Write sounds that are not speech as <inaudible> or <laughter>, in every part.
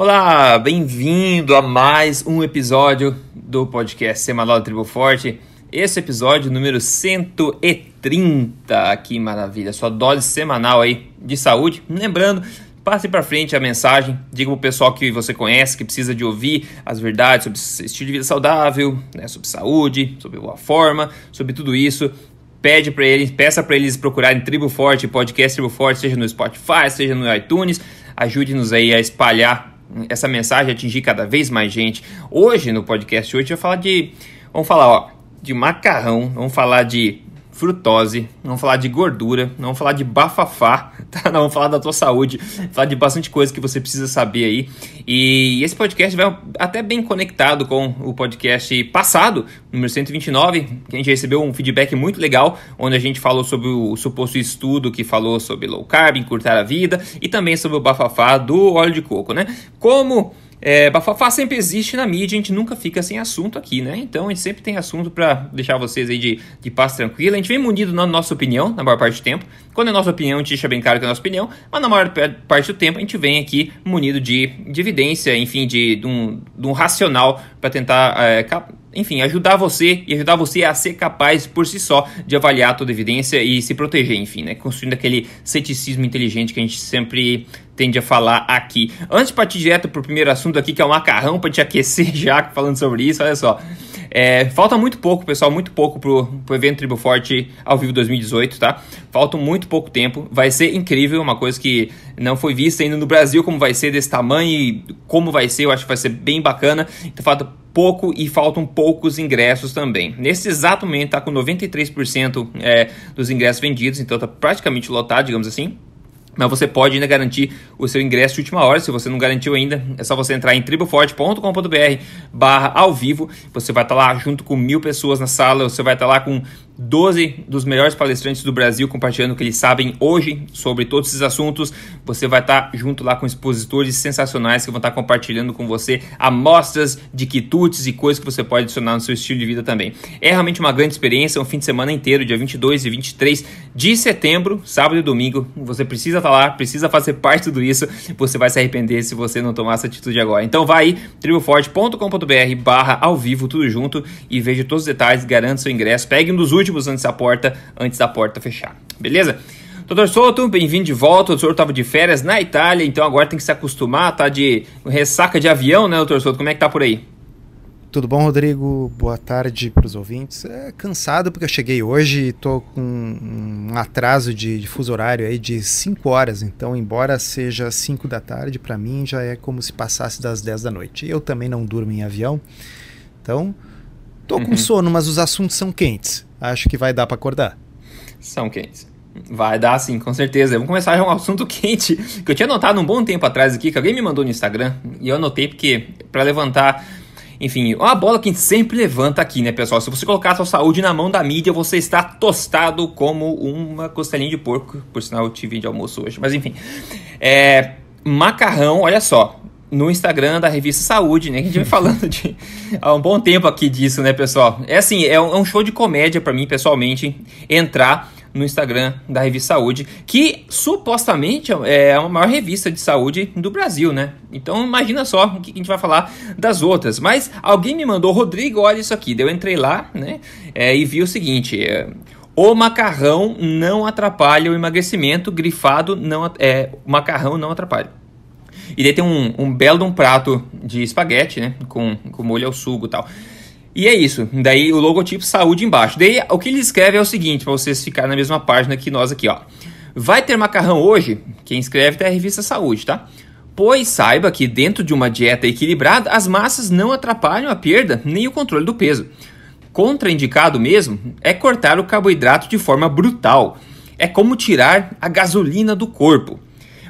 Olá, bem-vindo a mais um episódio do podcast semanal da Tribo Forte. Esse episódio número 130, que maravilha, sua dose semanal aí de saúde. Lembrando, passe para frente a mensagem, diga pro pessoal que você conhece, que precisa de ouvir as verdades sobre estilo de vida saudável, né, sobre saúde, sobre boa forma, sobre tudo isso pede para eles, peça para eles procurarem Tribo Forte, podcast Tribo Forte, seja no Spotify, seja no iTunes. Ajude-nos aí a espalhar essa mensagem atingir cada vez mais gente. Hoje, no podcast hoje, eu vou falar de. Vamos falar, ó, de macarrão, vamos falar de frutose, vamos falar de gordura, vamos falar de bafafá, <laughs> tá? Não, vamos falar da tua saúde, falar de bastante coisa que você precisa saber aí. E esse podcast vai até bem conectado com o podcast passado, número 129, que a gente recebeu um feedback muito legal, onde a gente falou sobre o suposto estudo que falou sobre low carb, encurtar a vida, e também sobre o bafafá do óleo de coco, né? Como é, bafafá sempre existe na mídia, a gente nunca fica sem assunto aqui, né? Então a gente sempre tem assunto para deixar vocês aí de, de paz tranquila. A gente vem munido na nossa opinião, na maior parte do tempo. Quando é nossa opinião, a gente deixa bem claro que é nossa opinião, mas na maior parte do tempo a gente vem aqui munido de, de evidência, enfim, de, de, um, de um racional para tentar é, enfim, ajudar você e ajudar você a ser capaz por si só de avaliar toda evidência e se proteger, enfim, né? Construindo aquele ceticismo inteligente que a gente sempre tende a falar aqui. Antes de partir direto pro primeiro assunto aqui, que é o macarrão, para te aquecer <laughs> já falando sobre isso, olha só. É, falta muito pouco, pessoal, muito pouco pro, pro evento Tribo Forte ao vivo 2018, tá? Falta muito pouco tempo. Vai ser incrível, uma coisa que não foi vista ainda no Brasil, como vai ser desse tamanho e como vai ser, eu acho que vai ser bem bacana. Então falta pouco e faltam poucos ingressos também. Nesse exato momento tá com 93% é, dos ingressos vendidos, então tá praticamente lotado, digamos assim mas você pode ainda garantir o seu ingresso de última hora. Se você não garantiu ainda, é só você entrar em triboforte.com.br barra ao vivo. Você vai estar lá junto com mil pessoas na sala, você vai estar lá com 12 dos melhores palestrantes do Brasil compartilhando o que eles sabem hoje sobre todos esses assuntos. Você vai estar junto lá com expositores sensacionais que vão estar compartilhando com você amostras de quitutes e coisas que você pode adicionar no seu estilo de vida também. É realmente uma grande experiência, um fim de semana inteiro, dia 22 e 23 de setembro, sábado e domingo. Você precisa estar lá, precisa fazer parte de tudo isso. Você vai se arrepender se você não tomar essa atitude agora. Então vai aí, triboforte.com.br barra ao vivo, tudo junto e veja todos os detalhes, garanta seu ingresso. Pegue um dos últimos últimos antes da porta, antes da porta fechar. Beleza? Doutor Souto, bem-vindo de volta. O doutor estava de férias na Itália, então agora tem que se acostumar, tá de ressaca de avião, né, doutor Souto? Como é que tá por aí? Tudo bom, Rodrigo? Boa tarde para os ouvintes. É cansado porque eu cheguei hoje e estou com um atraso de, de, fuso horário aí de 5 horas. Então, embora seja 5 da tarde, para mim já é como se passasse das 10 da noite. Eu também não durmo em avião. Então, Tô com uhum. sono, mas os assuntos são quentes. Acho que vai dar para acordar. São quentes. Vai dar sim, com certeza. Vamos começar um assunto <laughs> quente que eu tinha notado um bom tempo atrás aqui, que alguém me mandou no Instagram, e eu anotei porque para levantar, enfim, uma bola que a gente sempre levanta aqui, né, pessoal? Se você colocar a sua saúde na mão da mídia, você está tostado como uma costelinha de porco. Por sinal, eu tive de almoço hoje, mas enfim. É, macarrão, olha só, no Instagram da revista Saúde, né? Que a gente vem falando de, <laughs> há um bom tempo aqui disso, né, pessoal? É assim, é um, é show de comédia para mim, pessoalmente, entrar no Instagram da revista Saúde, que supostamente é a maior revista de saúde do Brasil, né? Então imagina só o que a gente vai falar das outras. Mas alguém me mandou, Rodrigo, olha isso aqui. Eu entrei lá, né? É, e vi o seguinte. É, o macarrão não atrapalha o emagrecimento, grifado não é, o macarrão não atrapalha. E daí tem um, um belo um prato de espaguete, né? Com, com molho ao sugo e tal. E é isso. Daí o logotipo saúde embaixo. Daí o que ele escreve é o seguinte, para vocês ficarem na mesma página que nós aqui, ó. Vai ter macarrão hoje? Quem escreve é a revista Saúde, tá? Pois saiba que dentro de uma dieta equilibrada, as massas não atrapalham a perda nem o controle do peso. Contraindicado mesmo é cortar o carboidrato de forma brutal. É como tirar a gasolina do corpo.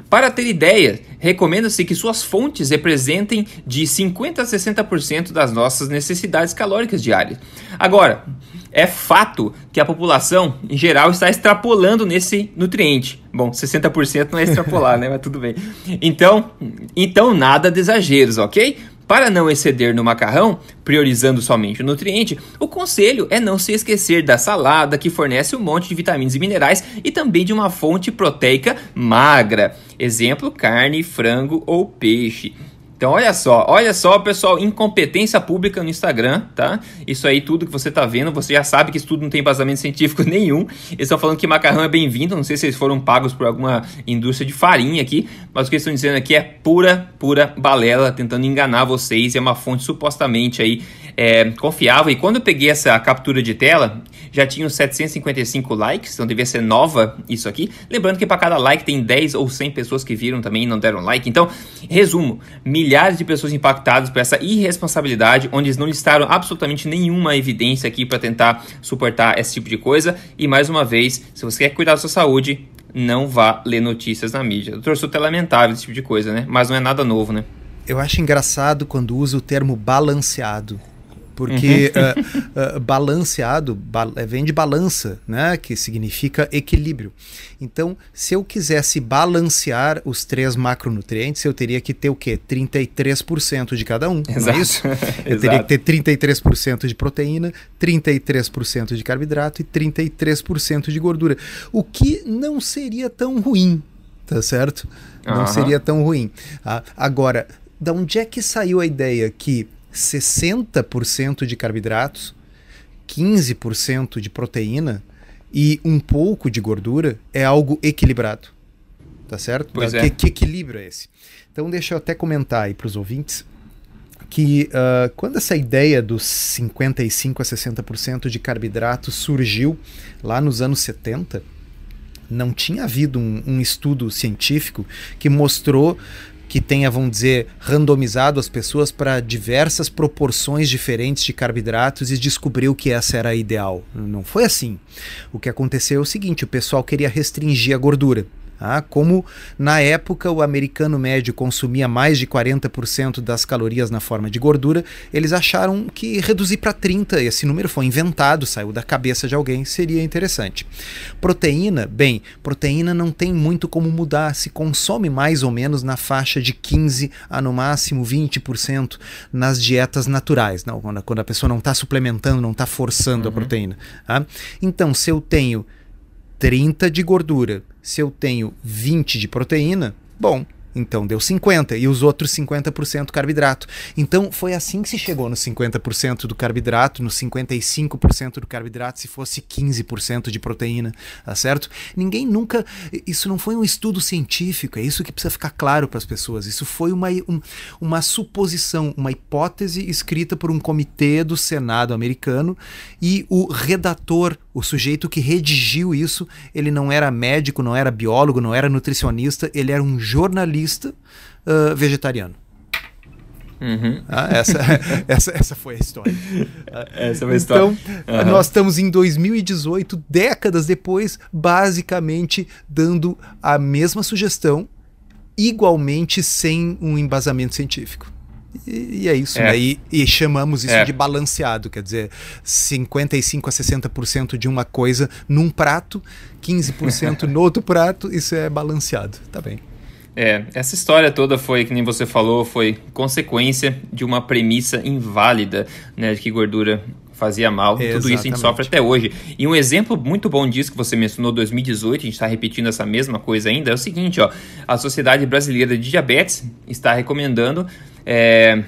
Para ter ideia, recomenda-se que suas fontes representem de 50 a 60% das nossas necessidades calóricas diárias. Agora, é fato que a população, em geral, está extrapolando nesse nutriente. Bom, 60% não é extrapolar, <laughs> né? Mas tudo bem. Então, então nada de exageros, ok? Para não exceder no macarrão, priorizando somente o nutriente, o conselho é não se esquecer da salada que fornece um monte de vitaminas e minerais e também de uma fonte proteica magra. Exemplo, carne, frango ou peixe. Então, olha só, olha só, pessoal, incompetência pública no Instagram, tá? Isso aí, tudo que você tá vendo, você já sabe que isso tudo não tem embasamento <laughs> científico nenhum. Eles estão falando que macarrão é bem-vindo, não sei se eles foram pagos por alguma indústria de farinha aqui, mas o que eles estão dizendo aqui é pura, pura balela, tentando enganar vocês. É uma fonte supostamente aí é, confiável. E quando eu peguei essa captura de tela, já tinha 755 likes, então devia ser nova isso aqui. Lembrando que para cada like tem 10 ou 100 pessoas que viram também e não deram like. Então, resumo, milhares de pessoas impactadas por essa irresponsabilidade, onde eles não listaram absolutamente nenhuma evidência aqui para tentar suportar esse tipo de coisa. E mais uma vez, se você quer cuidar da sua saúde, não vá ler notícias na mídia. Doutor Souto é lamentável esse tipo de coisa, né? Mas não é nada novo, né? Eu acho engraçado quando usa o termo balanceado porque uhum. uh, uh, balanceado ba eh, vem de balança, né, que significa equilíbrio. Então, se eu quisesse balancear os três macronutrientes, eu teria que ter o quê? 33% de cada um, Exato. não é isso? <laughs> Eu teria que ter 33% de proteína, 33% de carboidrato e 33% de gordura, o que não seria tão ruim, tá certo? Não uhum. seria tão ruim. Ah, agora, da onde é que saiu a ideia que 60% de carboidratos, 15% de proteína e um pouco de gordura é algo equilibrado. Tá certo? Pois que, é. que equilíbrio é esse? Então deixa eu até comentar aí para os ouvintes que uh, quando essa ideia dos 55 a 60% de carboidratos surgiu lá nos anos 70, não tinha havido um, um estudo científico que mostrou que tenha, vamos dizer, randomizado as pessoas para diversas proporções diferentes de carboidratos e descobriu que essa era a ideal. Não foi assim. O que aconteceu é o seguinte: o pessoal queria restringir a gordura. Ah, como na época o americano médio consumia mais de 40% das calorias na forma de gordura, eles acharam que reduzir para 30%, esse número foi inventado, saiu da cabeça de alguém, seria interessante. Proteína, bem, proteína não tem muito como mudar, se consome mais ou menos na faixa de 15% a no máximo 20% nas dietas naturais, não, quando a pessoa não está suplementando, não está forçando uhum. a proteína. Ah? Então, se eu tenho 30 de gordura, se eu tenho 20 de proteína, bom, então deu 50 e os outros 50% carboidrato. Então foi assim que se chegou no 50% do carboidrato, no 55% do carboidrato, se fosse 15% de proteína, tá certo? Ninguém nunca. Isso não foi um estudo científico, é isso que precisa ficar claro para as pessoas. Isso foi uma, um, uma suposição, uma hipótese escrita por um comitê do Senado americano e o redator o sujeito que redigiu isso, ele não era médico, não era biólogo, não era nutricionista, ele era um jornalista uh, vegetariano. Uhum. Ah, essa, <laughs> essa, essa foi a história. <laughs> essa foi a história. Então, uhum. nós estamos em 2018, décadas depois, basicamente dando a mesma sugestão, igualmente sem um embasamento científico. E, e é isso, é. né? E, e, chamamos isso é. de balanceado, quer dizer, 55 a 60% de uma coisa num prato, 15% no outro prato, isso é balanceado, tá bem. É, essa história toda foi, que nem você falou, foi consequência de uma premissa inválida, né, de que gordura fazia mal. Exatamente. Tudo isso a gente sofre até hoje. E um exemplo muito bom disso que você mencionou, 2018, a gente está repetindo essa mesma coisa ainda, é o seguinte, ó, a Sociedade Brasileira de Diabetes está recomendando é,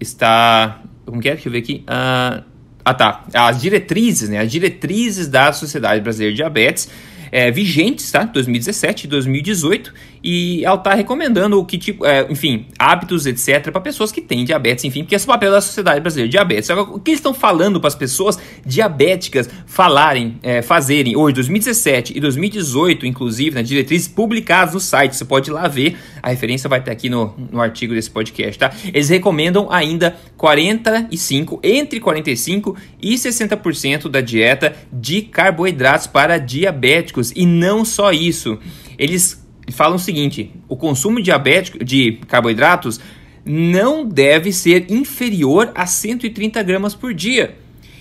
está. Como que é? Deixa eu ver aqui. Uh, ah, tá. As diretrizes, né? As diretrizes da Sociedade Brasileira de Diabetes é, vigentes, tá? 2017 e 2018, e ela está recomendando o que tipo, é, enfim, hábitos, etc, para pessoas que têm diabetes, enfim, porque esse é o papel da Sociedade Brasileira de Diabetes. O que eles estão falando para as pessoas diabéticas falarem, é, fazerem hoje, 2017 e 2018, inclusive, né, diretrizes publicadas no site, você pode ir lá ver, a referência vai estar aqui no, no artigo desse podcast, tá? Eles recomendam ainda 45, entre 45 e 60% da dieta de carboidratos para diabéticos e não só isso. Eles falam o seguinte: o consumo diabético de carboidratos não deve ser inferior a 130 gramas por dia.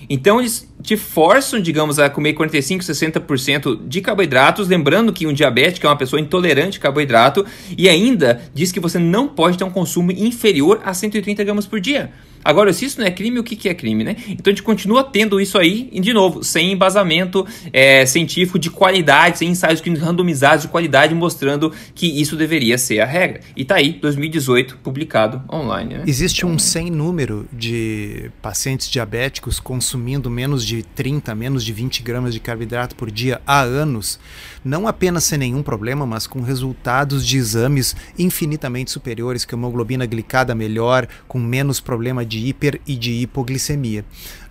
Então eles te forçam, digamos, a comer 45, 60% de carboidratos, lembrando que um diabético é uma pessoa intolerante a carboidrato e ainda diz que você não pode ter um consumo inferior a 130 gramas por dia. Agora, se isso não é crime, o que, que é crime, né? Então a gente continua tendo isso aí, e de novo, sem embasamento é, científico de qualidade, sem ensaios randomizados de qualidade mostrando que isso deveria ser a regra. E tá aí, 2018, publicado online. Né? Existe um sem número de pacientes diabéticos consumindo menos de 30, menos de 20 gramas de carboidrato por dia há anos, não apenas sem nenhum problema, mas com resultados de exames infinitamente superiores, que hemoglobina glicada melhor, com menos problema de de hiper e de hipoglicemia.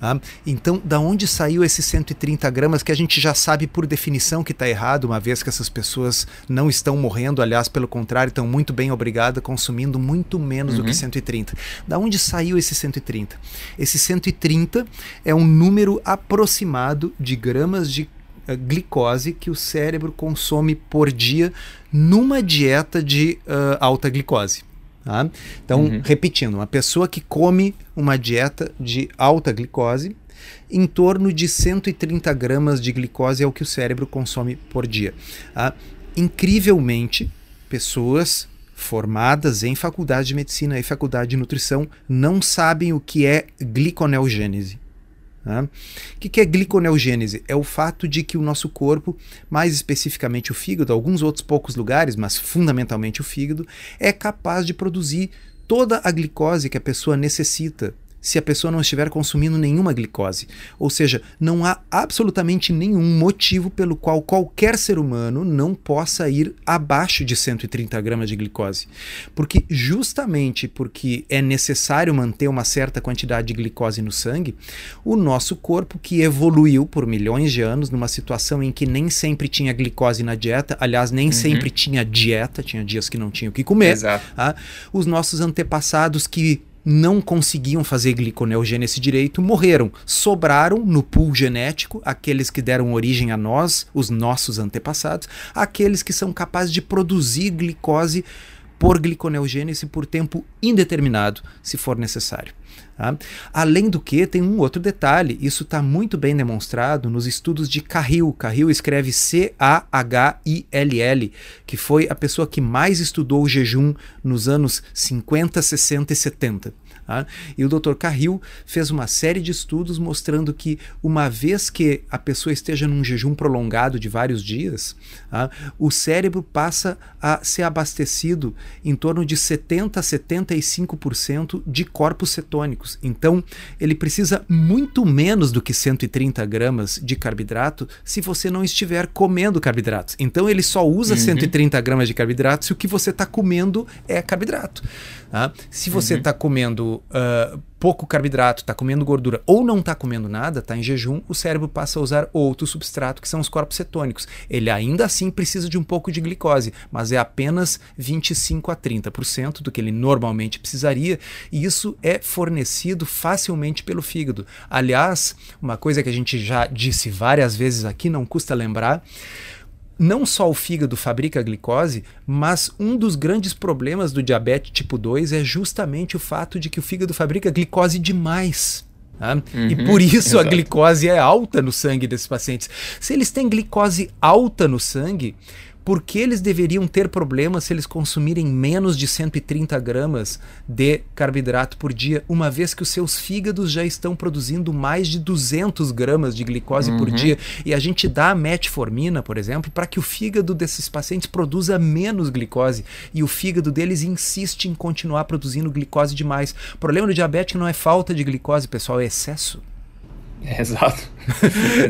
Ah, então, da onde saiu esses 130 gramas que a gente já sabe por definição que está errado, uma vez que essas pessoas não estão morrendo, aliás, pelo contrário, estão muito bem obrigadas, consumindo muito menos uhum. do que 130. Da onde saiu esse 130? Esse 130 é um número aproximado de gramas de uh, glicose que o cérebro consome por dia numa dieta de uh, alta glicose. Tá? Então, uhum. repetindo, uma pessoa que come uma dieta de alta glicose, em torno de 130 gramas de glicose é o que o cérebro consome por dia. Tá? Incrivelmente, pessoas formadas em faculdade de medicina e faculdade de nutrição não sabem o que é gliconeogênese. Né? O que é gliconeogênese? É o fato de que o nosso corpo, mais especificamente o fígado, alguns outros poucos lugares, mas fundamentalmente o fígado, é capaz de produzir toda a glicose que a pessoa necessita se a pessoa não estiver consumindo nenhuma glicose. Ou seja, não há absolutamente nenhum motivo pelo qual qualquer ser humano não possa ir abaixo de 130 gramas de glicose. Porque justamente porque é necessário manter uma certa quantidade de glicose no sangue, o nosso corpo, que evoluiu por milhões de anos numa situação em que nem sempre tinha glicose na dieta, aliás, nem uhum. sempre tinha dieta, tinha dias que não tinha o que comer. Tá? Os nossos antepassados que não conseguiam fazer gliconeogênese direito, morreram. Sobraram no pool genético aqueles que deram origem a nós, os nossos antepassados, aqueles que são capazes de produzir glicose por gliconeogênese por tempo indeterminado, se for necessário. Tá? Além do que, tem um outro detalhe, isso está muito bem demonstrado nos estudos de Cahill. Cahill escreve C-A-H-I-L-L, que foi a pessoa que mais estudou o jejum nos anos 50, 60 e 70. Tá? E o Dr. Carril fez uma série de estudos mostrando que, uma vez que a pessoa esteja num jejum prolongado de vários dias, tá? o cérebro passa a ser abastecido em torno de 70 a 75% de corpos cetônicos. Então, ele precisa muito menos do que 130 gramas de carboidrato se você não estiver comendo carboidratos. Então, ele só usa uhum. 130 gramas de carboidrato se o que você está comendo é carboidrato. Tá? Se você está uhum. comendo uh, pouco carboidrato, está comendo gordura ou não está comendo nada, está em jejum, o cérebro passa a usar outro substrato que são os corpos cetônicos. Ele ainda assim precisa de um pouco de glicose, mas é apenas 25 a 30% do que ele normalmente precisaria, e isso é fornecido facilmente pelo fígado. Aliás, uma coisa que a gente já disse várias vezes aqui, não custa lembrar não só o fígado fabrica glicose, mas um dos grandes problemas do diabetes tipo 2 é justamente o fato de que o fígado fabrica glicose demais. Tá? Uhum, e por isso exato. a glicose é alta no sangue desses pacientes. Se eles têm glicose alta no sangue, por que eles deveriam ter problemas se eles consumirem menos de 130 gramas de carboidrato por dia, uma vez que os seus fígados já estão produzindo mais de 200 gramas de glicose uhum. por dia? E a gente dá metformina, por exemplo, para que o fígado desses pacientes produza menos glicose e o fígado deles insiste em continuar produzindo glicose demais. O problema do diabetes não é falta de glicose, pessoal, é excesso. <laughs> exato.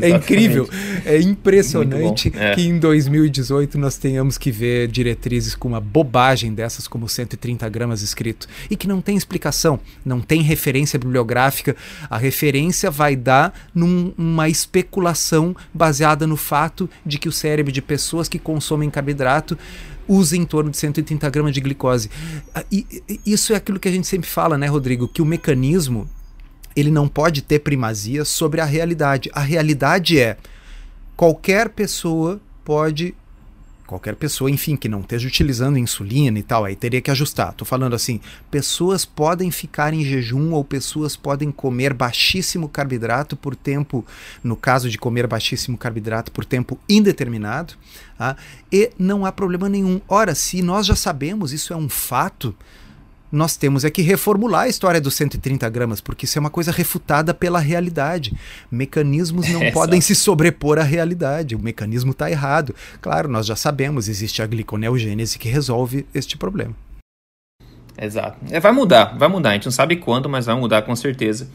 é incrível, é impressionante é. que em 2018 nós tenhamos que ver diretrizes com uma bobagem dessas, como 130 gramas escrito, e que não tem explicação, não tem referência bibliográfica. A referência vai dar numa especulação baseada no fato de que o cérebro de pessoas que consomem carboidrato usa em torno de 130 gramas de glicose. Ah, e, isso é aquilo que a gente sempre fala, né, Rodrigo? Que o mecanismo ele não pode ter primazia sobre a realidade. A realidade é qualquer pessoa pode qualquer pessoa, enfim, que não esteja utilizando insulina e tal, aí teria que ajustar. Estou falando assim, pessoas podem ficar em jejum ou pessoas podem comer baixíssimo carboidrato por tempo, no caso de comer baixíssimo carboidrato por tempo indeterminado, tá? e não há problema nenhum. Ora, se nós já sabemos, isso é um fato, nós temos é que reformular a história dos 130 gramas, porque isso é uma coisa refutada pela realidade. Mecanismos não <laughs> é podem só. se sobrepor à realidade. O mecanismo está errado. Claro, nós já sabemos, existe a gliconeogênese que resolve este problema. Exato. É, vai mudar, vai mudar. A gente não sabe quando, mas vai mudar com certeza.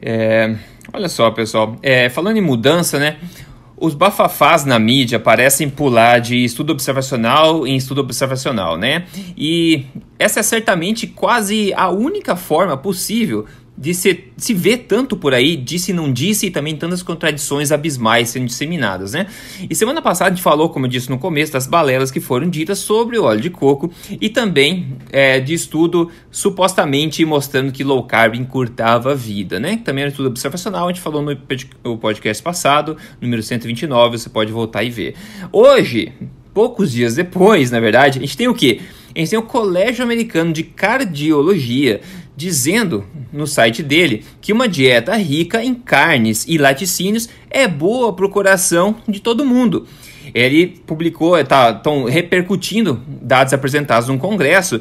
É, olha só, pessoal. É, falando em mudança, né? Os bafafás na mídia parecem pular de estudo observacional em estudo observacional, né? E essa é certamente quase a única forma possível de se, se ver tanto por aí, disse e não disse, e também tantas contradições abismais sendo disseminadas, né? E semana passada a gente falou, como eu disse no começo, das balelas que foram ditas sobre o óleo de coco e também é, de estudo supostamente mostrando que low carb encurtava a vida, né? Também era um estudo observacional, a gente falou no podcast passado, número 129, você pode voltar e ver. Hoje, poucos dias depois, na verdade, a gente tem o quê? A gente tem o Colégio Americano de Cardiologia dizendo no site dele que uma dieta rica em carnes e laticínios é boa para o coração de todo mundo. Ele publicou, estão tá, repercutindo dados apresentados num congresso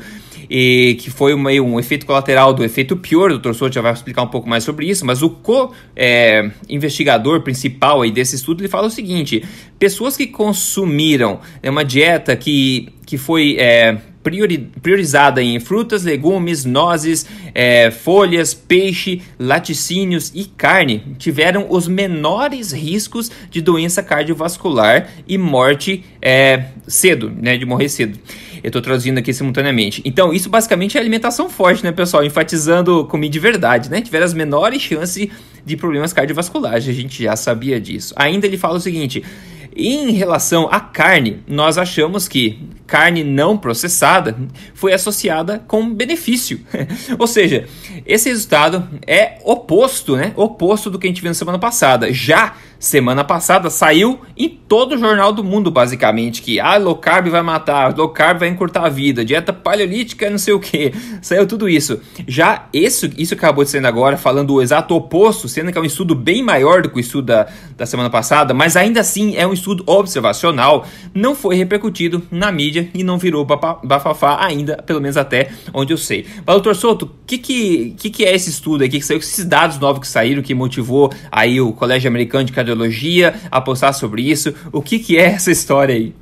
e que foi uma, um efeito colateral do efeito Pure, o Dr. Souto já vai explicar um pouco mais sobre isso, mas o co-investigador é, principal aí desse estudo ele fala o seguinte: pessoas que consumiram né, uma dieta que, que foi é, priori, priorizada em frutas, legumes, nozes, é, folhas, peixe, laticínios e carne tiveram os menores riscos de doença cardiovascular e morte é, cedo, né, de morrer cedo. Eu estou traduzindo aqui simultaneamente. Então, isso basicamente é alimentação forte, né, pessoal? Enfatizando comida de verdade, né? Tiveram as menores chances de problemas cardiovasculares, a gente já sabia disso. Ainda ele fala o seguinte: em relação à carne, nós achamos que carne não processada foi associada com benefício. <laughs> Ou seja, esse resultado é oposto, né? Oposto do que a gente viu na semana passada. Já semana passada saiu em todo o jornal do mundo, basicamente, que ah, low carb vai matar, low carb vai encurtar a vida, dieta paleolítica, não sei o que. <laughs> Saiu tudo isso. Já isso, isso acabou de sendo agora, falando o exato oposto, sendo que é um estudo bem maior do que o estudo da, da semana passada, mas ainda assim é um estudo observacional, não foi repercutido na mídia e não virou bafafá ainda, pelo menos até onde eu sei. Mas, doutor Souto, o que, que, que, que é esse estudo aqui que saiu, esses dados novos que saíram, que motivou aí o Colégio Americano de Cardiologia a postar sobre isso? O que, que é essa história aí?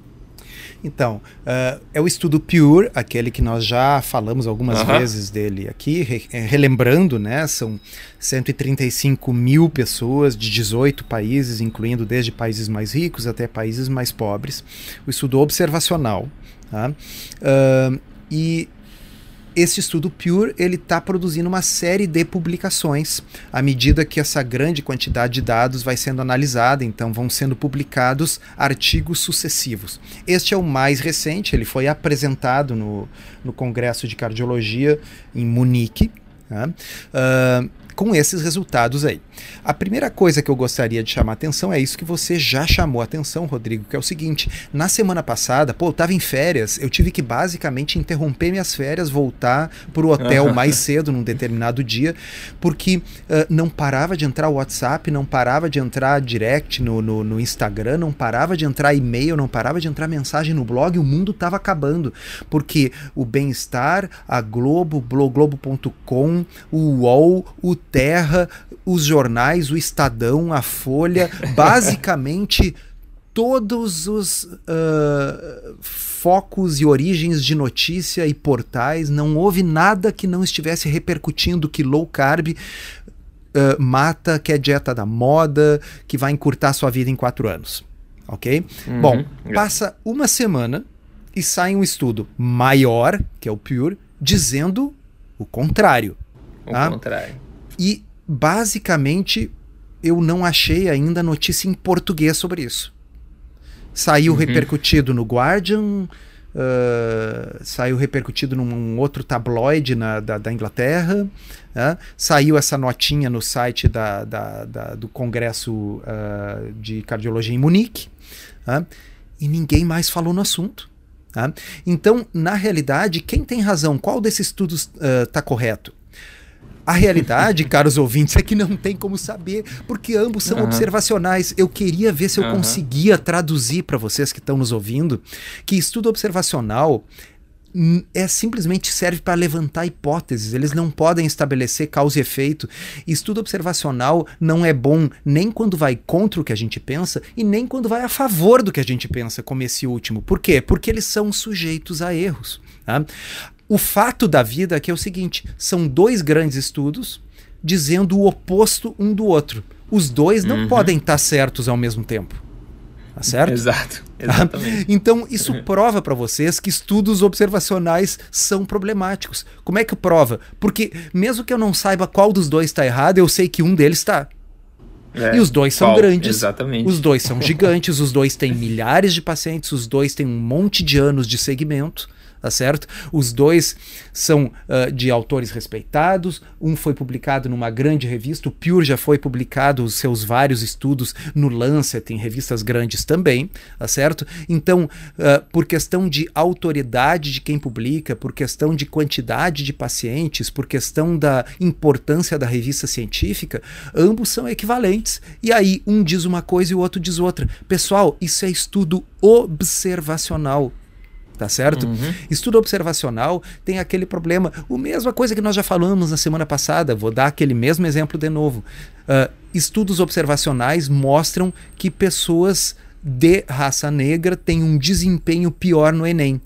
Então, uh, é o estudo Pure, aquele que nós já falamos algumas vezes dele aqui, re eh, relembrando, né? São 135 mil pessoas de 18 países, incluindo desde países mais ricos até países mais pobres. O estudo observacional. Tá? Uh, e esse estudo Pure ele está produzindo uma série de publicações à medida que essa grande quantidade de dados vai sendo analisada, então vão sendo publicados artigos sucessivos. Este é o mais recente, ele foi apresentado no, no Congresso de Cardiologia em Munique. Tá? Uh, com esses resultados aí. A primeira coisa que eu gostaria de chamar a atenção é isso que você já chamou a atenção, Rodrigo, que é o seguinte: na semana passada, pô, eu tava em férias, eu tive que basicamente interromper minhas férias, voltar para o hotel mais cedo num determinado dia, porque uh, não parava de entrar o WhatsApp, não parava de entrar direct no, no, no Instagram, não parava de entrar e-mail, não parava de entrar mensagem no blog, o mundo tava acabando, porque o bem-estar, a Globo, Globo.com, o UOL, o Terra, os jornais, o Estadão, a Folha, <laughs> basicamente todos os uh, focos e origens de notícia e portais, não houve nada que não estivesse repercutindo que low carb uh, mata, que é dieta da moda, que vai encurtar sua vida em quatro anos. Ok? Uhum. Bom, passa uma semana e sai um estudo maior, que é o Pure, dizendo o contrário. O tá? contrário. E basicamente eu não achei ainda notícia em português sobre isso. Saiu uhum. repercutido no Guardian, uh, saiu repercutido num outro tabloide na, da, da Inglaterra, uh, saiu essa notinha no site da, da, do Congresso uh, de Cardiologia em Munique. e ninguém mais falou no assunto. Tá? Então, na realidade, quem tem razão? Qual desses estudos está uh, correto? A realidade, <laughs> caros ouvintes, é que não tem como saber, porque ambos são uhum. observacionais. Eu queria ver se eu uhum. conseguia traduzir para vocês que estão nos ouvindo que estudo observacional é simplesmente serve para levantar hipóteses, eles não podem estabelecer causa e efeito. Estudo observacional não é bom nem quando vai contra o que a gente pensa e nem quando vai a favor do que a gente pensa, como esse último. Por quê? Porque eles são sujeitos a erros. Tá? O fato da vida é que é o seguinte: são dois grandes estudos dizendo o oposto um do outro. Os dois não uhum. podem estar certos ao mesmo tempo. Tá certo? Exato. <laughs> Exatamente. então, isso prova para vocês que estudos observacionais são problemáticos. Como é que prova? Porque, mesmo que eu não saiba qual dos dois está errado, eu sei que um deles está. É, e os dois são qual? grandes. Exatamente. Os dois são <laughs> gigantes, os dois têm milhares de pacientes, os dois têm um monte de anos de segmento tá certo? Os dois são uh, de autores respeitados, um foi publicado numa grande revista, o Pure já foi publicado os seus vários estudos no Lancet, em revistas grandes também, tá certo? Então, uh, por questão de autoridade de quem publica, por questão de quantidade de pacientes, por questão da importância da revista científica, ambos são equivalentes. E aí, um diz uma coisa e o outro diz outra. Pessoal, isso é estudo observacional tá certo? Uhum. Estudo observacional tem aquele problema, o mesma coisa que nós já falamos na semana passada, vou dar aquele mesmo exemplo de novo. Uh, estudos observacionais mostram que pessoas de raça negra têm um desempenho pior no Enem.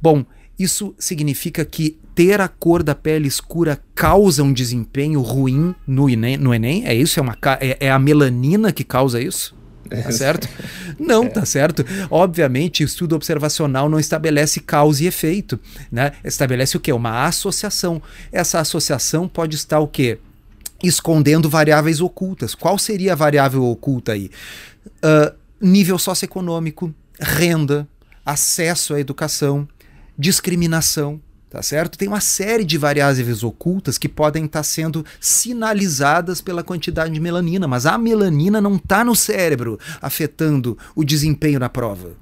Bom, isso significa que ter a cor da pele escura causa um desempenho ruim no Enem? No Enem? É isso? É, uma, é, é a melanina que causa isso? Tá certo? <laughs> Não, tá certo. Obviamente, o estudo observacional não estabelece causa e efeito, né? Estabelece o quê? Uma associação. Essa associação pode estar o quê? Escondendo variáveis ocultas. Qual seria a variável oculta aí? Uh, nível socioeconômico, renda, acesso à educação, discriminação, tá certo? Tem uma série de variáveis ocultas que podem estar sendo sinalizadas pela quantidade de melanina, mas a melanina não está no cérebro afetando o desempenho na prova.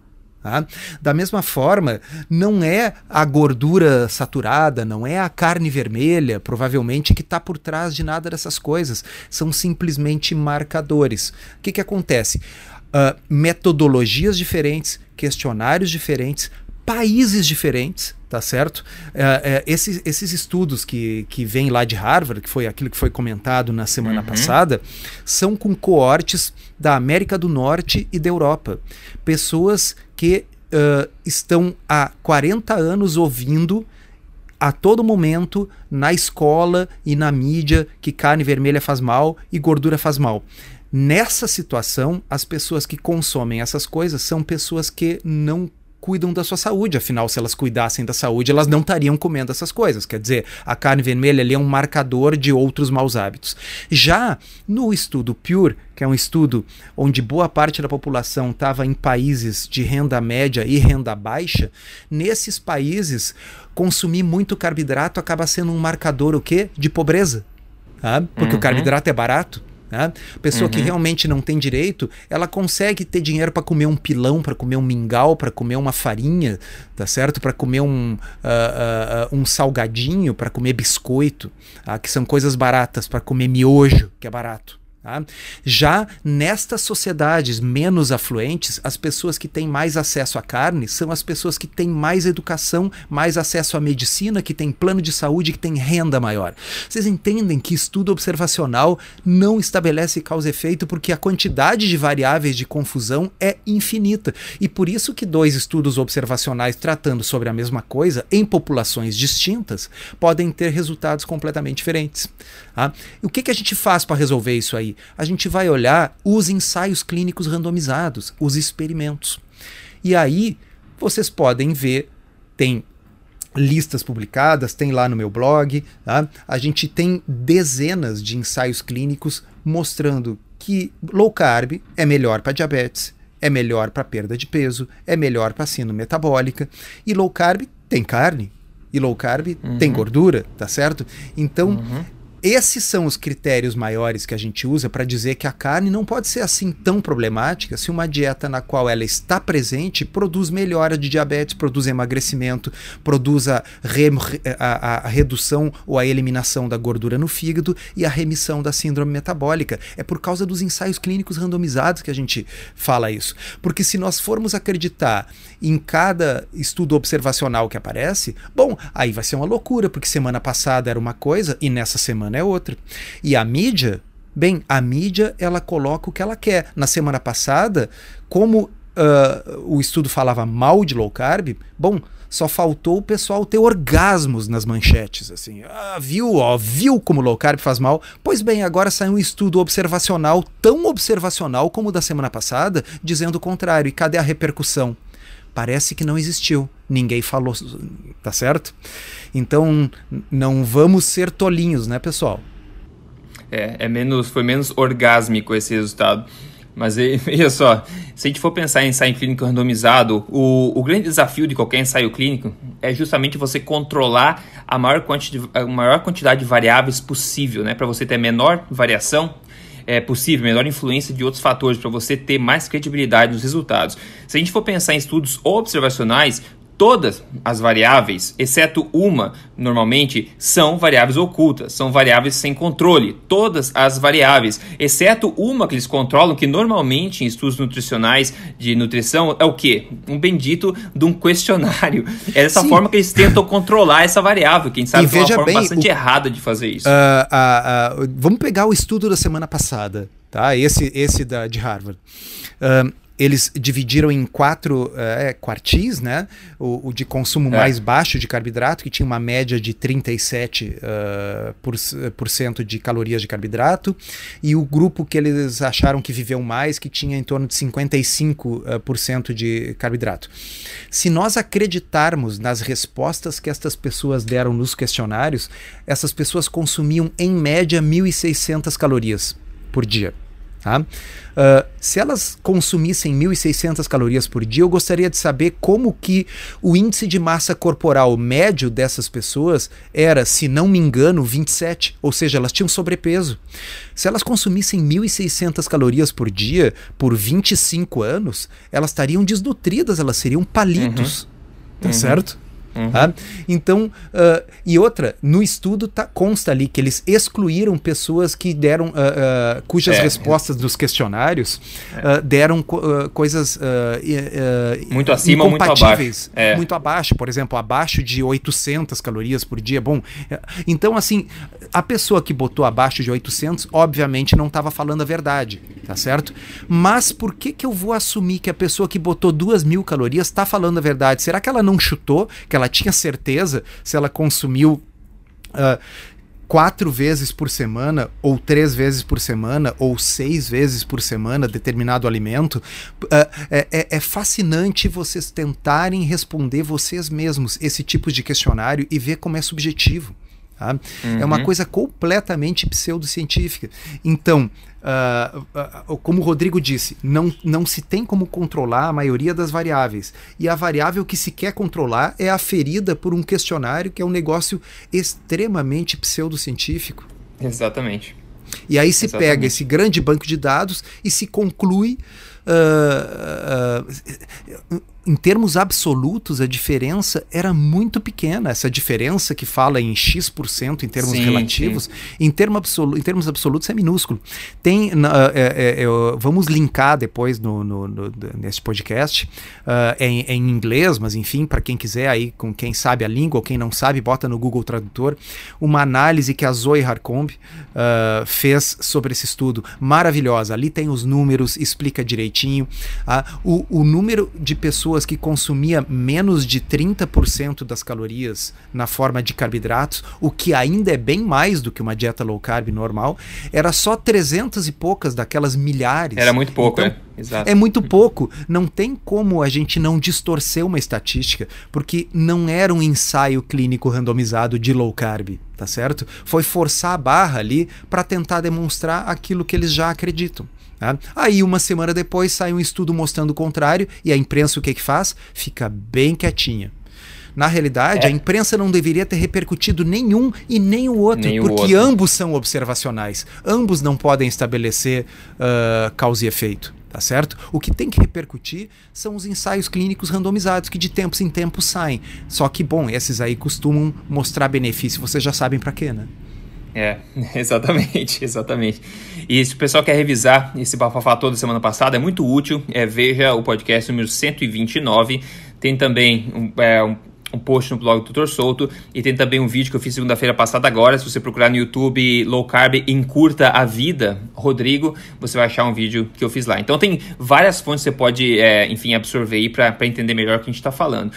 Tá? Da mesma forma, não é a gordura saturada, não é a carne vermelha, provavelmente, que está por trás de nada dessas coisas. São simplesmente marcadores. O que, que acontece? Uh, metodologias diferentes, questionários diferentes, países diferentes, tá certo? É, é, esses, esses estudos que, que vêm lá de Harvard, que foi aquilo que foi comentado na semana uhum. passada, são com coortes da América do Norte e da Europa. Pessoas que uh, estão há 40 anos ouvindo a todo momento na escola e na mídia que carne vermelha faz mal e gordura faz mal. Nessa situação, as pessoas que consomem essas coisas são pessoas que não cuidam da sua saúde. Afinal, se elas cuidassem da saúde, elas não estariam comendo essas coisas. Quer dizer, a carne vermelha ali é um marcador de outros maus hábitos. Já no estudo Pure, que é um estudo onde boa parte da população estava em países de renda média e renda baixa, nesses países consumir muito carboidrato acaba sendo um marcador o quê? De pobreza. Porque uhum. o carboidrato é barato. Né? Pessoa uhum. que realmente não tem direito, ela consegue ter dinheiro para comer um pilão, para comer um mingau, para comer uma farinha, tá certo? Para comer um, uh, uh, um salgadinho, para comer biscoito, uh, que são coisas baratas, para comer miojo, que é barato. Tá? Já nestas sociedades menos afluentes, as pessoas que têm mais acesso à carne são as pessoas que têm mais educação, mais acesso à medicina, que têm plano de saúde, que têm renda maior. Vocês entendem que estudo observacional não estabelece causa e efeito porque a quantidade de variáveis de confusão é infinita. E por isso que dois estudos observacionais tratando sobre a mesma coisa em populações distintas podem ter resultados completamente diferentes. Tá? O que, que a gente faz para resolver isso aí? A gente vai olhar os ensaios clínicos randomizados, os experimentos. E aí vocês podem ver, tem listas publicadas, tem lá no meu blog, tá? a gente tem dezenas de ensaios clínicos mostrando que low carb é melhor para diabetes, é melhor para perda de peso, é melhor para síndrome metabólica e low carb tem carne e low carb uhum. tem gordura, tá certo? Então uhum esses são os critérios maiores que a gente usa para dizer que a carne não pode ser assim tão problemática se uma dieta na qual ela está presente produz melhora de diabetes, produz emagrecimento, produz a, re, a, a, redução ou a eliminação da gordura no fígado e a remissão da síndrome metabólica. É por causa dos ensaios clínicos randomizados que a gente fala isso. Porque se nós formos acreditar em cada estudo observacional que aparece, bom, aí vai ser uma loucura, porque semana passada era uma coisa e nessa semana é outra. E a mídia, bem, a mídia ela coloca o que ela quer. Na semana passada, como uh, o estudo falava mal de low carb, bom, só faltou o pessoal ter orgasmos nas manchetes, assim, ah, viu, ó, viu como low carb faz mal? Pois bem, agora saiu um estudo observacional, tão observacional como o da semana passada, dizendo o contrário. E cadê a repercussão? Parece que não existiu. Ninguém falou, tá certo? Então, não vamos ser tolinhos, né, pessoal? É, é menos, foi menos orgásmico esse resultado. Mas <laughs> veja só, se a gente for pensar em ensaio clínico randomizado, o, o grande desafio de qualquer ensaio clínico é justamente você controlar a maior, quanti, a maior quantidade de variáveis possível, né? Para você ter menor variação é possível, menor influência de outros fatores, para você ter mais credibilidade nos resultados. Se a gente for pensar em estudos observacionais, Todas as variáveis, exceto uma, normalmente, são variáveis ocultas, são variáveis sem controle. Todas as variáveis, exceto uma que eles controlam, que normalmente em estudos nutricionais de nutrição é o quê? Um bendito de um questionário. É dessa Sim. forma que eles tentam controlar essa variável. Quem sabe e que é uma forma bem, bastante o... errada de fazer isso. Uh, uh, uh, vamos pegar o estudo da semana passada, tá? Esse, esse da, de Harvard eles dividiram em quatro é, quartis, né? O, o de consumo é. mais baixo de carboidrato, que tinha uma média de 37% uh, por, por cento de calorias de carboidrato, e o grupo que eles acharam que viveu mais, que tinha em torno de 55% uh, por cento de carboidrato. Se nós acreditarmos nas respostas que estas pessoas deram nos questionários, essas pessoas consumiam em média 1.600 calorias por dia. Tá? Uh, se elas consumissem 1.600 calorias por dia, eu gostaria de saber como que o índice de massa corporal médio dessas pessoas era, se não me engano, 27, ou seja, elas tinham sobrepeso. Se elas consumissem 1.600 calorias por dia por 25 anos, elas estariam desnutridas, elas seriam palitos. Uhum. Tá uhum. certo? Uhum. Tá? Então, uh, e outra, no estudo tá, consta ali que eles excluíram pessoas que deram, uh, uh, cujas é, respostas dos questionários é. deram coisas muito acima ou muito abaixo. É. Muito abaixo, por exemplo, abaixo de 800 calorias por dia. Bom, então assim, a pessoa que botou abaixo de 800, obviamente não estava falando a verdade, tá certo? Mas por que que eu vou assumir que a pessoa que botou 2 mil calorias está falando a verdade? Será que ela não chutou? Que ela tinha certeza se ela consumiu uh, quatro vezes por semana, ou três vezes por semana, ou seis vezes por semana determinado alimento, uh, é, é, fascinante vocês tentarem responder vocês mesmos esse tipo de questionário e ver como é subjetivo. Tá? Uhum. É uma uhum. coisa completamente pseudocientífica. Então, uh, uh, como o Rodrigo disse, não, não se tem como controlar a maioria das variáveis. E a variável que se quer controlar é aferida por um questionário que é um negócio extremamente pseudocientífico. Exatamente. E aí se Exatamente. pega esse grande banco de dados e se conclui. Uh, em termos absolutos, a diferença era muito pequena. Essa diferença que fala em X% em termos sim, relativos, sim. Em, termo absolu em termos absolutos é minúsculo. Tem, uh, é, é, vamos linkar depois no, no, no nesse podcast uh, em, em, inglês, mas enfim, para quem quiser aí, com quem sabe a língua ou quem não sabe, bota no Google Tradutor, uma análise que a Zoe Harcombe uh, fez sobre esse estudo. Maravilhosa. Ali tem os números, explica direitinho. o, o número de pessoas pessoas que consumia menos de 30% das calorias na forma de carboidratos, o que ainda é bem mais do que uma dieta low carb normal, era só 300 e poucas daquelas milhares. Era muito pouco, então, é. Exato. É muito pouco. Não tem como a gente não distorcer uma estatística, porque não era um ensaio clínico randomizado de low carb, tá certo? Foi forçar a barra ali para tentar demonstrar aquilo que eles já acreditam. Tá? Aí, uma semana depois, sai um estudo mostrando o contrário e a imprensa o que, que faz? Fica bem quietinha. Na realidade, é. a imprensa não deveria ter repercutido nenhum e nem o outro, nem porque o outro. ambos são observacionais. Ambos não podem estabelecer uh, causa e efeito tá certo? O que tem que repercutir são os ensaios clínicos randomizados que de tempos em tempos saem. Só que, bom, esses aí costumam mostrar benefício, vocês já sabem para quê, né? É, <laughs> exatamente, <laughs> exatamente. E se o pessoal quer revisar esse bafafá todo semana passada, é muito útil. É, veja o podcast número 129. Tem também um, é, um um post no blog do Tutor Solto e tem também um vídeo que eu fiz segunda-feira passada agora. Se você procurar no YouTube Low Carb Encurta a Vida, Rodrigo, você vai achar um vídeo que eu fiz lá. Então tem várias fontes que você pode, é, enfim, absorver para entender melhor o que a gente está falando.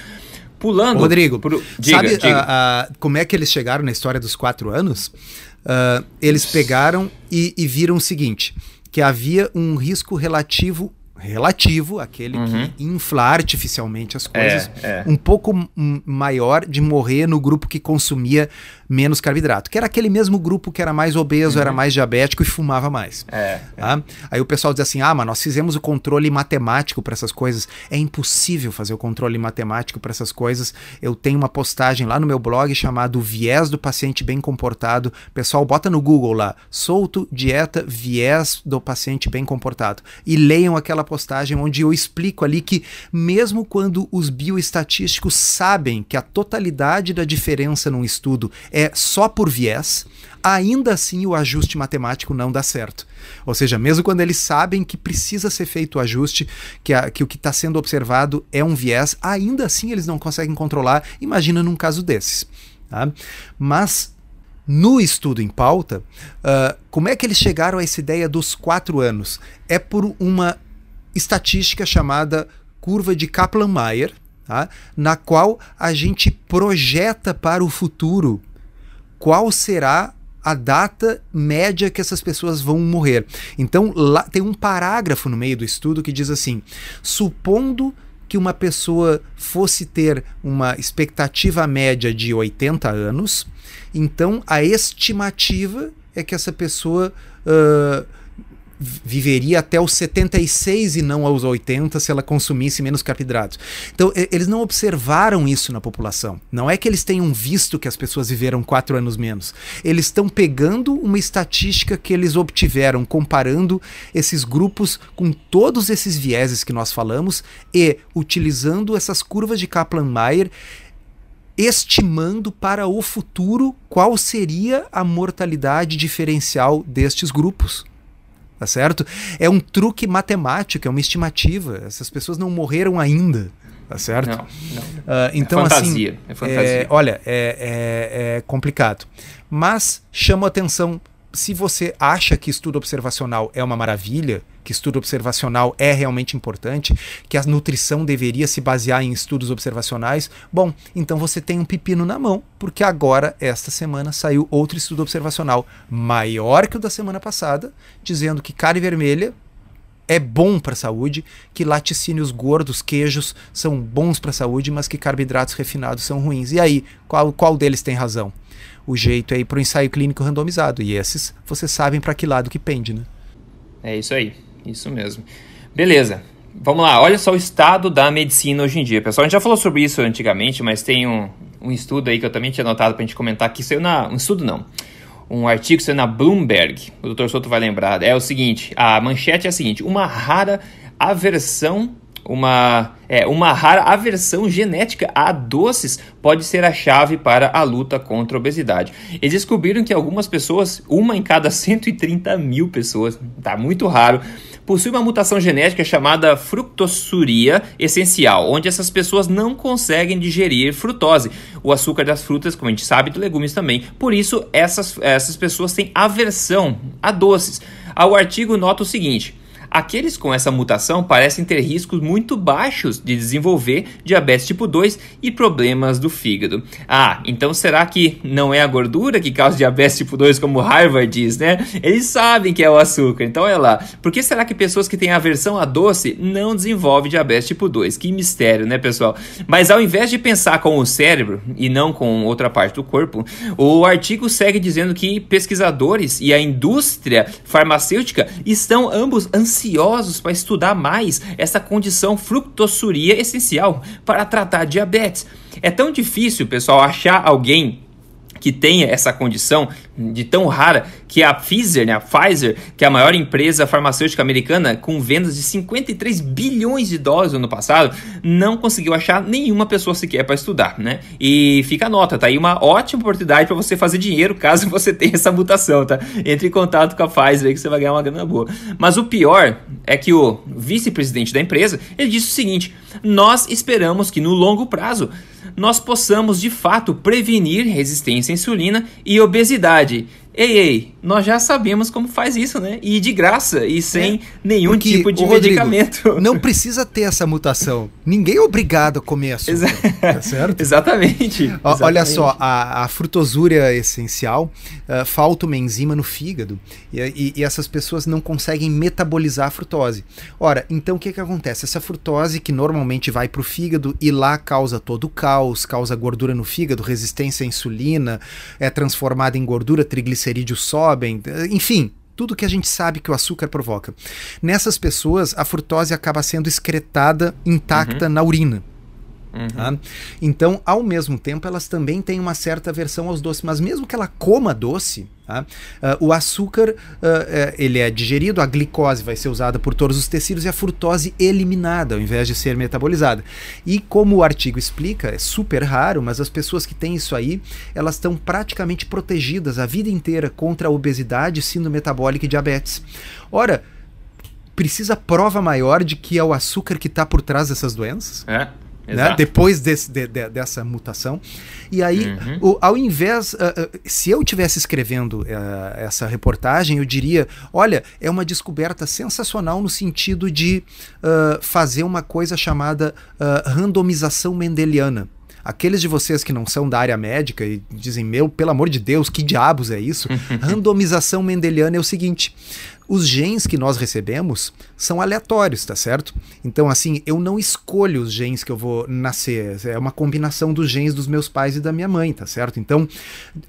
Pulando. Rodrigo, pro... diga, sabe diga. Uh, uh, como é que eles chegaram na história dos quatro anos? Uh, eles pegaram e, e viram o seguinte: que havia um risco relativo relativo, aquele uhum. que infla artificialmente as coisas, é, é. um pouco maior de morrer no grupo que consumia menos carboidrato, que era aquele mesmo grupo que era mais obeso, uhum. era mais diabético e fumava mais. É, tá? Aí o pessoal diz assim: ah, mas nós fizemos o controle matemático para essas coisas. É impossível fazer o controle matemático para essas coisas. Eu tenho uma postagem lá no meu blog chamado Viés do Paciente Bem Comportado. Pessoal, bota no Google lá, solto, dieta, viés do paciente bem comportado. E leiam aquela postagem onde eu explico ali que, mesmo quando os bioestatísticos sabem que a totalidade da diferença num estudo é só por viés, ainda assim o ajuste matemático não dá certo. Ou seja, mesmo quando eles sabem que precisa ser feito o ajuste, que, a, que o que está sendo observado é um viés, ainda assim eles não conseguem controlar. Imagina num caso desses. Tá? Mas no estudo em pauta, uh, como é que eles chegaram a essa ideia dos quatro anos? É por uma estatística chamada curva de Kaplan-Meier, tá? na qual a gente projeta para o futuro qual será a data média que essas pessoas vão morrer. Então, lá tem um parágrafo no meio do estudo que diz assim: supondo que uma pessoa fosse ter uma expectativa média de 80 anos, então a estimativa é que essa pessoa. Uh, viveria até os 76 e não aos 80 se ela consumisse menos carboidratos. Então, eles não observaram isso na população. Não é que eles tenham visto que as pessoas viveram quatro anos menos. Eles estão pegando uma estatística que eles obtiveram, comparando esses grupos com todos esses vieses que nós falamos e utilizando essas curvas de Kaplan-Meier estimando para o futuro qual seria a mortalidade diferencial destes grupos tá certo? É um truque matemático, é uma estimativa. Essas pessoas não morreram ainda, tá certo? Não, não. Uh, então, é fantasia, assim, é fantasia. É, olha, é, é, é complicado. Mas chama atenção se você acha que estudo observacional é uma maravilha, que estudo observacional é realmente importante, que a nutrição deveria se basear em estudos observacionais, bom, então você tem um pepino na mão, porque agora, esta semana, saiu outro estudo observacional maior que o da semana passada, dizendo que carne vermelha é bom para a saúde, que laticínios gordos, queijos são bons para a saúde, mas que carboidratos refinados são ruins. E aí, qual, qual deles tem razão? O jeito aí para o ensaio clínico randomizado. E esses vocês sabem para que lado que pende, né? É isso aí, isso mesmo. Beleza. Vamos lá, olha só o estado da medicina hoje em dia. Pessoal, a gente já falou sobre isso antigamente, mas tem um, um estudo aí que eu também tinha anotado para a gente comentar que saiu na. Um estudo não. Um artigo saiu na Bloomberg. O Dr. Soto vai lembrar. É o seguinte: a manchete é a seguinte: uma rara aversão uma, é, uma rara aversão genética a doces pode ser a chave para a luta contra a obesidade. Eles descobriram que algumas pessoas, uma em cada 130 mil pessoas, tá muito raro, possui uma mutação genética chamada fructosuria essencial, onde essas pessoas não conseguem digerir frutose, o açúcar das frutas, como a gente sabe, de legumes também. Por isso, essas, essas pessoas têm aversão a doces. O artigo nota o seguinte Aqueles com essa mutação parecem ter riscos muito baixos de desenvolver diabetes tipo 2 e problemas do fígado. Ah, então será que não é a gordura que causa diabetes tipo 2, como Harvard diz, né? Eles sabem que é o açúcar, então olha lá. Por que será que pessoas que têm aversão a doce não desenvolvem diabetes tipo 2? Que mistério, né, pessoal? Mas ao invés de pensar com o cérebro e não com outra parte do corpo, o artigo segue dizendo que pesquisadores e a indústria farmacêutica estão ambos ansiosos ansiosos para estudar mais essa condição fructossuria essencial para tratar diabetes. É tão difícil, pessoal, achar alguém que tenha essa condição de tão rara que a Pfizer, né, a Pfizer, que é a maior empresa farmacêutica americana com vendas de 53 bilhões de dólares no ano passado, não conseguiu achar nenhuma pessoa sequer para estudar, né? E fica a nota, tá aí uma ótima oportunidade para você fazer dinheiro caso <laughs> você tenha essa mutação, tá? Entre em contato com a Pfizer que você vai ganhar uma grana boa. Mas o pior é que o vice-presidente da empresa, ele disse o seguinte: "Nós esperamos que no longo prazo nós possamos de fato prevenir resistência à insulina e obesidade. Ei, ei, nós já sabemos como faz isso, né? E de graça e sem é, nenhum tipo de Rodrigo, medicamento. <laughs> Não precisa ter essa mutação. Ninguém é obrigado a comer açúcar. Exa tá <laughs> certo? Exatamente. Exatamente. Olha só, a, a frutosúria essencial uh, falta uma enzima no fígado e, e, e, essas pessoas não conseguem metabolizar a frutose. Ora, então o que, que acontece? Essa frutose que normalmente vai para o fígado e lá causa todo o caos, causa gordura no fígado, resistência à insulina, é transformada em gordura, triglicerídeos triglicerídeos sobem, enfim, tudo que a gente sabe que o açúcar provoca. Nessas pessoas, a frutose acaba sendo excretada intacta uhum. na urina. Uhum. Tá? Então, ao mesmo tempo, elas também têm uma certa aversão aos doces, mas mesmo que ela coma doce, tá? uh, o açúcar uh, uh, ele é digerido, a glicose vai ser usada por todos os tecidos e a frutose eliminada, ao invés de ser metabolizada. E como o artigo explica, é super raro, mas as pessoas que têm isso aí, elas estão praticamente protegidas a vida inteira contra a obesidade, síndrome metabólica e diabetes. Ora, precisa prova maior de que é o açúcar que está por trás dessas doenças? É. Né? depois desse, de, de, dessa mutação. E aí, uhum. o, ao invés, uh, uh, se eu tivesse escrevendo uh, essa reportagem, eu diria: olha, é uma descoberta sensacional no sentido de fazer uma coisa chamada randomização mendeliana. Aqueles de vocês que não são da área médica e dizem, meu, pelo amor de Deus, que diabos é isso? <laughs> Randomização mendeliana é o seguinte: os genes que nós recebemos são aleatórios, tá certo? Então, assim, eu não escolho os genes que eu vou nascer. É uma combinação dos genes dos meus pais e da minha mãe, tá certo? Então,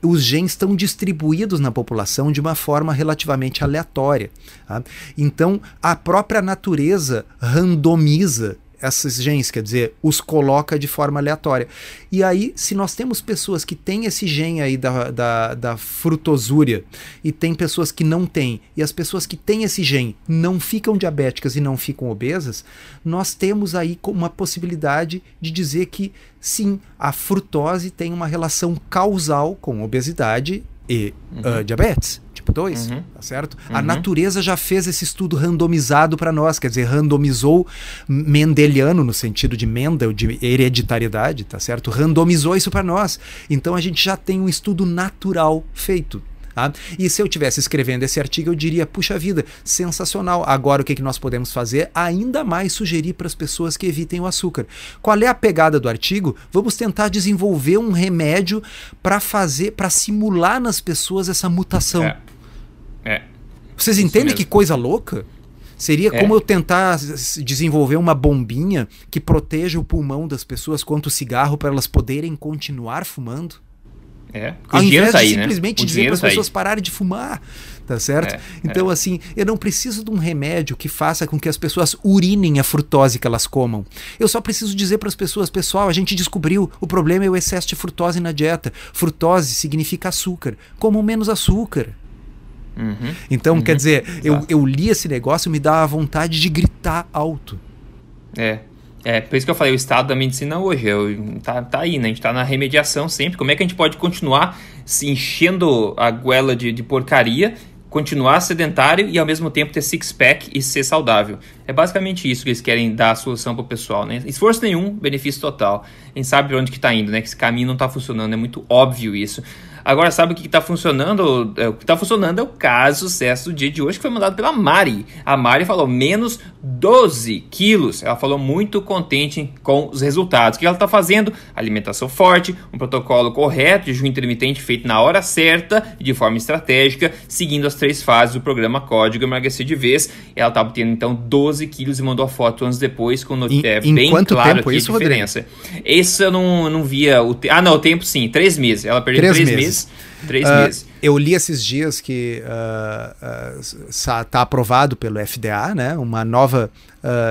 os genes estão distribuídos na população de uma forma relativamente aleatória. Tá? Então, a própria natureza randomiza esses genes, quer dizer, os coloca de forma aleatória. E aí, se nós temos pessoas que têm esse gene aí da, da, da frutosúria e tem pessoas que não têm, e as pessoas que têm esse gene não ficam diabéticas e não ficam obesas, nós temos aí uma possibilidade de dizer que sim, a frutose tem uma relação causal com obesidade e uhum. uh, diabetes 2, uhum. tá certo? Uhum. A natureza já fez esse estudo randomizado para nós, quer dizer, randomizou mendeliano no sentido de Mendel, de hereditariedade, tá certo? Randomizou isso para nós. Então a gente já tem um estudo natural feito. Tá? E se eu tivesse escrevendo esse artigo, eu diria: puxa vida, sensacional. Agora o que, que nós podemos fazer? Ainda mais sugerir para as pessoas que evitem o açúcar. Qual é a pegada do artigo? Vamos tentar desenvolver um remédio para fazer, para simular nas pessoas essa mutação. É. É. Vocês entendem que coisa louca? Seria é. como eu tentar desenvolver uma bombinha que proteja o pulmão das pessoas contra o cigarro para elas poderem continuar fumando? É. Ao invés tá de né? simplesmente né? dizer para as tá pessoas pararem de fumar, tá certo? É, então, é. assim, eu não preciso de um remédio que faça com que as pessoas urinem a frutose que elas comam. Eu só preciso dizer para as pessoas, pessoal, a gente descobriu, o problema é o excesso de frutose na dieta. Frutose significa açúcar. Comam menos açúcar. Uhum, então, uhum, quer dizer, eu, eu li esse negócio e me dá a vontade de gritar alto. É. É, por isso que eu falei, o estado da medicina hoje eu, tá, tá aí, né? A gente tá na remediação sempre. Como é que a gente pode continuar se enchendo a goela de, de porcaria, continuar sedentário e ao mesmo tempo ter six-pack e ser saudável? É basicamente isso que eles querem dar a solução pro pessoal, né? Esforço nenhum, benefício total. A gente sabe onde que tá indo, né? Que esse caminho não tá funcionando, é muito óbvio isso. Agora, sabe o que está funcionando? É, o que está funcionando é o caso sucesso do dia de hoje, que foi mandado pela Mari. A Mari falou menos 12 quilos. Ela falou muito contente com os resultados. O que ela está fazendo? Alimentação forte, um protocolo correto de jejum intermitente feito na hora certa e de forma estratégica, seguindo as três fases do programa Código Emagrecer de Vez. Ela está obtendo então 12 quilos e mandou a foto anos depois, com no... é, bem claro tempo aqui isso, a diferença. Rodrigo? Esse eu não, não via. O te... Ah, não, o tempo sim, três meses. Ela perdeu três, três meses. meses. Três uh, meses. Eu li esses dias que está uh, uh, aprovado pelo FDA, né? Uma nova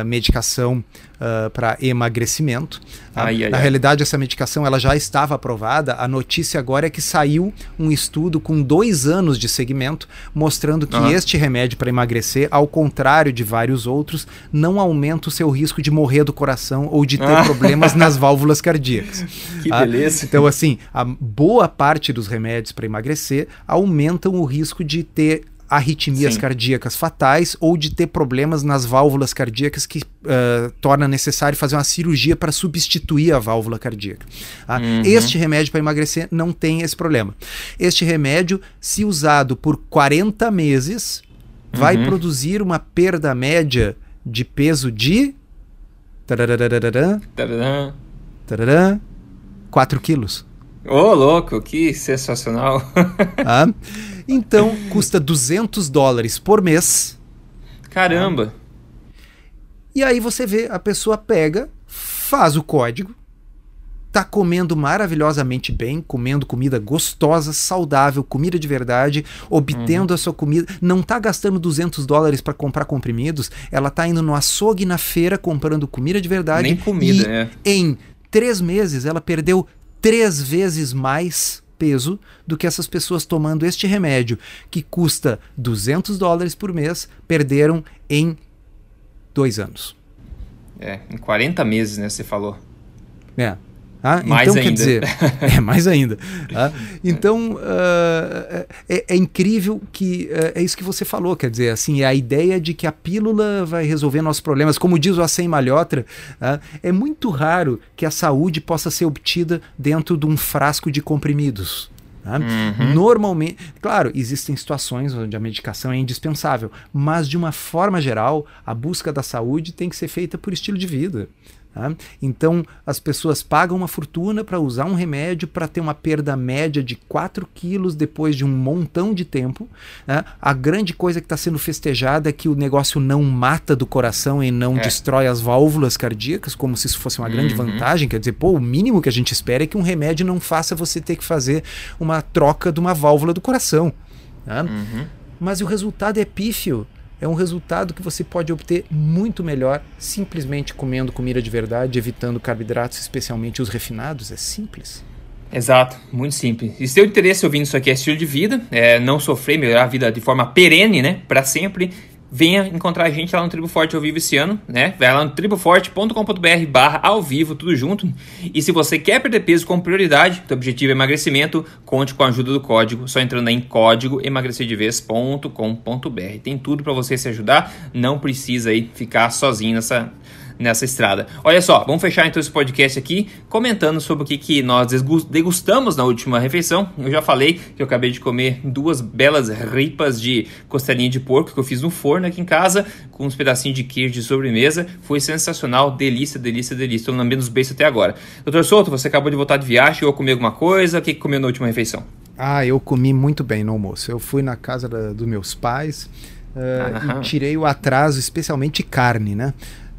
medicação uh, para emagrecimento. Ai, ai, Na ai. realidade, essa medicação ela já estava aprovada. A notícia agora é que saiu um estudo com dois anos de segmento mostrando que uhum. este remédio para emagrecer, ao contrário de vários outros, não aumenta o seu risco de morrer do coração ou de ter ah. problemas nas <laughs> válvulas cardíacas. Que ah, beleza. Então, assim, a boa parte dos remédios para emagrecer aumentam o risco de ter arritmias Sim. cardíacas fatais ou de ter problemas nas válvulas cardíacas que uh, torna necessário fazer uma cirurgia para substituir a válvula cardíaca. Tá? Uhum. Este remédio para emagrecer não tem esse problema. Este remédio, se usado por 40 meses, uhum. vai produzir uma perda média de peso de. 4 quilos. Ô, oh, louco, que sensacional. <laughs> ah, então, custa 200 dólares por mês. Caramba. E aí você vê, a pessoa pega, faz o código, tá comendo maravilhosamente bem, comendo comida gostosa, saudável, comida de verdade, obtendo uhum. a sua comida, não tá gastando 200 dólares para comprar comprimidos, ela tá indo no açougue na feira comprando comida de verdade. Nem comida, é. Em três meses ela perdeu três vezes mais peso do que essas pessoas tomando este remédio, que custa 200 dólares por mês, perderam em dois anos. É, em 40 meses, né? Você falou. É. Ah, mais então, ainda. quer dizer, <laughs> é mais ainda. Ah, então, uh, é, é, incrível que uh, é isso que você falou, quer dizer, assim, é a ideia de que a pílula vai resolver nossos problemas. Como diz o Assem Malhotra, uh, é muito raro que a saúde possa ser obtida dentro de um frasco de comprimidos. Tá? Uhum. Normalmente, claro, existem situações onde a medicação é indispensável, mas de uma forma geral, a busca da saúde tem que ser feita por estilo de vida. Tá? Então, as pessoas pagam uma fortuna para usar um remédio para ter uma perda média de 4 quilos depois de um montão de tempo. Né? A grande coisa que está sendo festejada é que o negócio não mata do coração e não é. destrói as válvulas cardíacas, como se isso fosse uma grande uhum. vantagem. Quer dizer, pô, o mínimo que a gente espera é que um remédio não faça você ter que fazer uma troca de uma válvula do coração. Tá? Uhum. Mas o resultado é pífio é um resultado que você pode obter muito melhor simplesmente comendo comida de verdade, evitando carboidratos, especialmente os refinados. É simples. Exato, muito simples. E se tem interesse ouvindo isso aqui é estilo de vida, é não sofrer, melhorar a vida de forma perene, né, para sempre, venha encontrar a gente lá no Tribo Forte ao vivo esse ano, né? Vai lá no triboforte.com.br barra ao vivo, tudo junto. E se você quer perder peso com prioridade, teu objetivo é emagrecimento, conte com a ajuda do código, só entrando em código emagrecerdevez.com.br. Tem tudo para você se ajudar, não precisa aí ficar sozinho nessa nessa estrada. Olha só, vamos fechar então esse podcast aqui comentando sobre o que, que nós degustamos na última refeição. Eu já falei que eu acabei de comer duas belas ripas de costelinha de porco que eu fiz no forno aqui em casa, com uns pedacinhos de queijo de sobremesa. Foi sensacional, delícia, delícia, delícia. Estou lambendo os beijos até agora. Doutor Souto, você acabou de voltar de viagem, a comer alguma coisa? O que, que comeu na última refeição? Ah, eu comi muito bem no almoço. Eu fui na casa da, dos meus pais. Uh, e tirei o atraso, especialmente carne, né?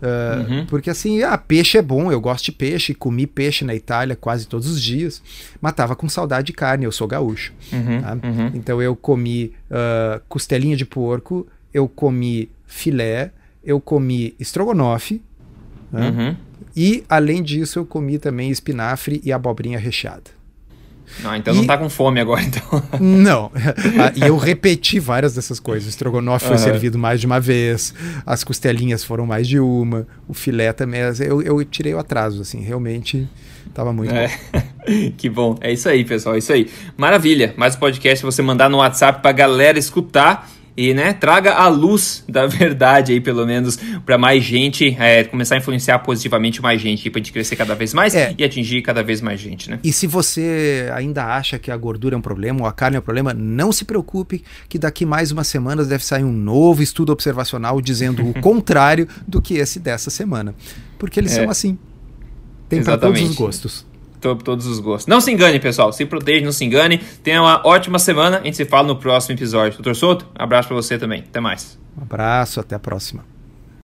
Uh, uhum. Porque assim, ah, peixe é bom, eu gosto de peixe, comi peixe na Itália quase todos os dias, mas tava com saudade de carne, eu sou gaúcho. Uhum, tá? uhum. Então eu comi uh, costelinha de porco, eu comi filé, eu comi estrogonofe, né? e além disso eu comi também espinafre e abobrinha recheada. Não, então e... não tá com fome agora, <laughs> então. Não. Ah, e eu repeti várias dessas coisas. O estrogonofe uhum. foi servido mais de uma vez, as costelinhas foram mais de uma, o filé também. Eu, eu tirei o atraso, assim, realmente tava muito é. bom. <laughs> que bom. É isso aí, pessoal, é isso aí. Maravilha. Mais um podcast você mandar no WhatsApp pra galera escutar e né, traga a luz da <laughs> verdade aí, pelo menos, para mais gente, é, começar a influenciar positivamente mais gente, para gente crescer cada vez mais é. e atingir cada vez mais gente, né? E se você ainda acha que a gordura é um problema ou a carne é um problema, não se preocupe que daqui mais umas semanas deve sair um novo estudo observacional dizendo o <laughs> contrário do que esse dessa semana. Porque eles é. são assim. Tem para todos os gostos todos os gostos. Não se engane, pessoal. Se proteja, não se engane. Tenha uma ótima semana. A gente se fala no próximo episódio. Doutor Souto, abraço para você também. Até mais. Um abraço, até a próxima.